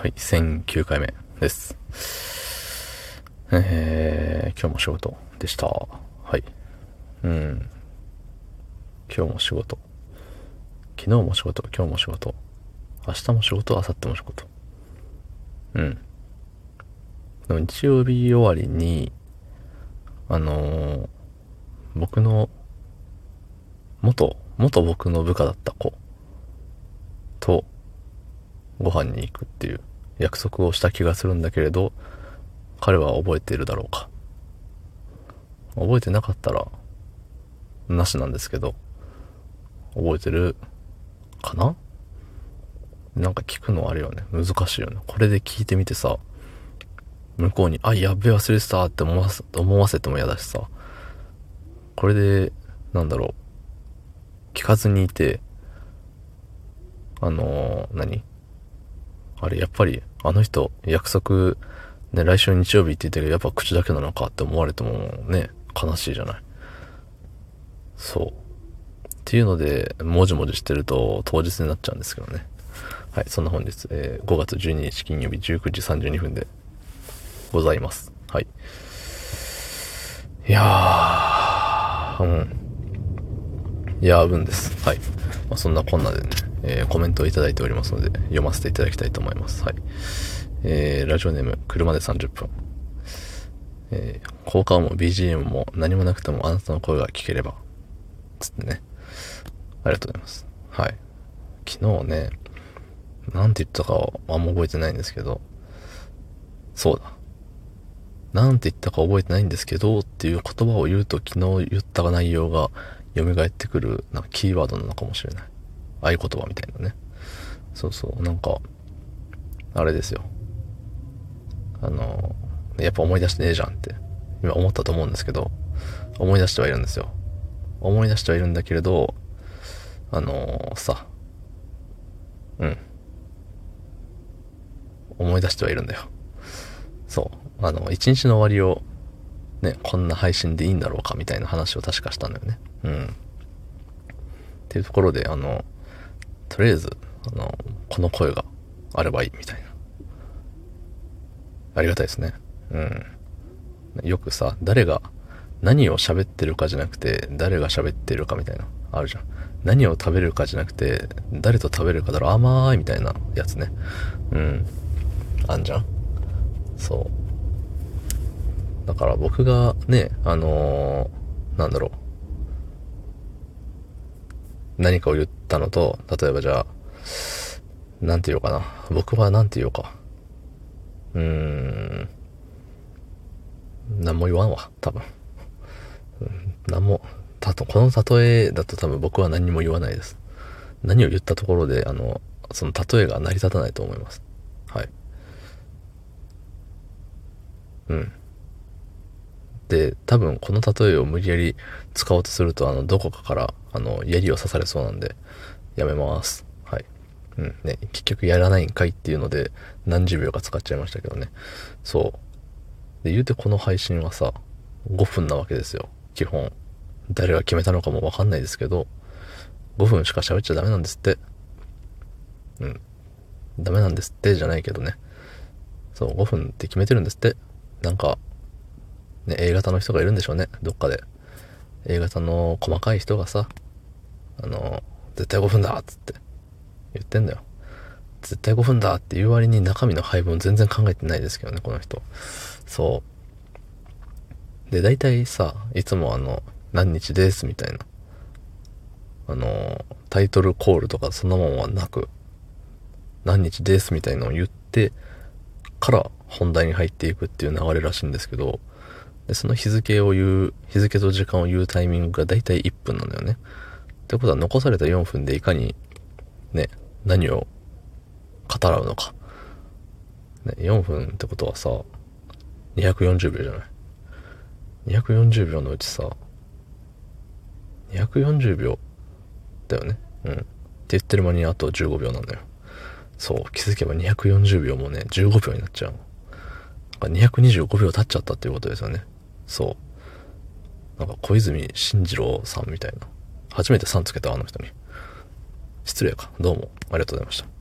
はい、1009回目です。えー、今日も仕事でした。はい。うん。今日も仕事。昨日も仕事、今日も仕事。明日も仕事、明後日も仕事。うん。でも日曜日終わりに、あのー、僕の、元、元僕の部下だった子と、ご飯に行くっていう約束をした気がするんだけれど、彼は覚えているだろうか。覚えてなかったら、なしなんですけど、覚えてるかな？なんか聞くのあるよね。難しいよね。これで聞いてみてさ、向こうに、あ、やっべ、忘れてたって思わせ思わせても嫌だしさ、これで、なんだろう、聞かずにいて、あのー、何？あれ、やっぱり、あの人、約束、ね、来週日曜日って言ってるけど、やっぱ口だけなのかって思われてもね、悲しいじゃない。そう。っていうので、もじもじしてると当日になっちゃうんですけどね。はい、そんな本日、えー、5月12日金曜日19時32分でございます。はい。いやー、うん。やー、うんです。はい。まあ、そんなこんなでね、えー、コメントをいただいておりますので、読ませていただきたいと思います。はい。えー、ラジオネーム、車で30分。えー、効果音も BGM も何もなくてもあなたの声が聞ければ。つってね。ありがとうございます。はい。昨日ね、なんて言ったかはあんま覚えてないんですけど、そうだ。なんて言ったか覚えてないんですけどっていう言葉を言うと昨日言った内容が蘇ってくるなんかキーワードなのかもしれない。合言葉みたいなね。そうそう、なんか、あれですよ。あの、やっぱ思い出してねえじゃんって今思ったと思うんですけど、思い出してはいるんですよ。思い出してはいるんだけれど、あの、さ、うん。思い出してはいるんだよ。そう。あの、一日の終わりを、ね、こんな配信でいいんだろうかみたいな話を確かしたんだよね。うん。っていうところで、あの、とりあえず、あの、この声があればいいみたいな。ありがたいですね。うん。よくさ、誰が何を喋ってるかじゃなくて、誰が喋ってるかみたいな、あるじゃん。何を食べるかじゃなくて、誰と食べるかだろ、甘いみたいなやつね。うん。あんじゃんそう。だから僕がね、あのー、なんだろう。何かを言ったのと、例えばじゃあ、なんて言おうかな。僕はなんて言おうか。うーん。何も言わんわ、多分。何も、たと、この例えだと多分僕は何も言わないです。何を言ったところで、あの、その例えが成り立たないと思います。はい。うん。で、多分この例えを無理やり使おうとすると、あの、どこかから、あの、槍を刺されそうなんで、やめます。はい。うん。ね、結局やらないんかいっていうので、何十秒か使っちゃいましたけどね。そう。で、言うてこの配信はさ、5分なわけですよ。基本。誰が決めたのかもわかんないですけど、5分しか喋っちゃダメなんですって。うん。ダメなんですってじゃないけどね。そう、5分って決めてるんですって。なんか、ね、A 型の人がいるんでしょうね。どっかで。A 型の細かい人がさ、あの、絶対5分だっつって言ってんだよ。絶対5分だって言う割に中身の配分全然考えてないですけどね、この人。そう。で、大体さ、いつもあの、何日ですみたいな。あの、タイトルコールとかそんなもんはなく、何日ですみたいなのを言ってから本題に入っていくっていう流れらしいんですけど、で、その日付を言う、日付と時間を言うタイミングがだいたい1分なんだよね。ってことは残された4分でいかに、ね、何を語らうのか。ね、4分ってことはさ、240秒じゃない。240秒のうちさ、240秒だよね。うん。って言ってる間にあと15秒なんだよ。そう、気づけば240秒もね、15秒になっちゃう。225秒経っちゃったっていうことですよね。そう。なんか小泉進次郎さんみたいな。初めてさんつけたあの人に。失礼か。どうもありがとうございました。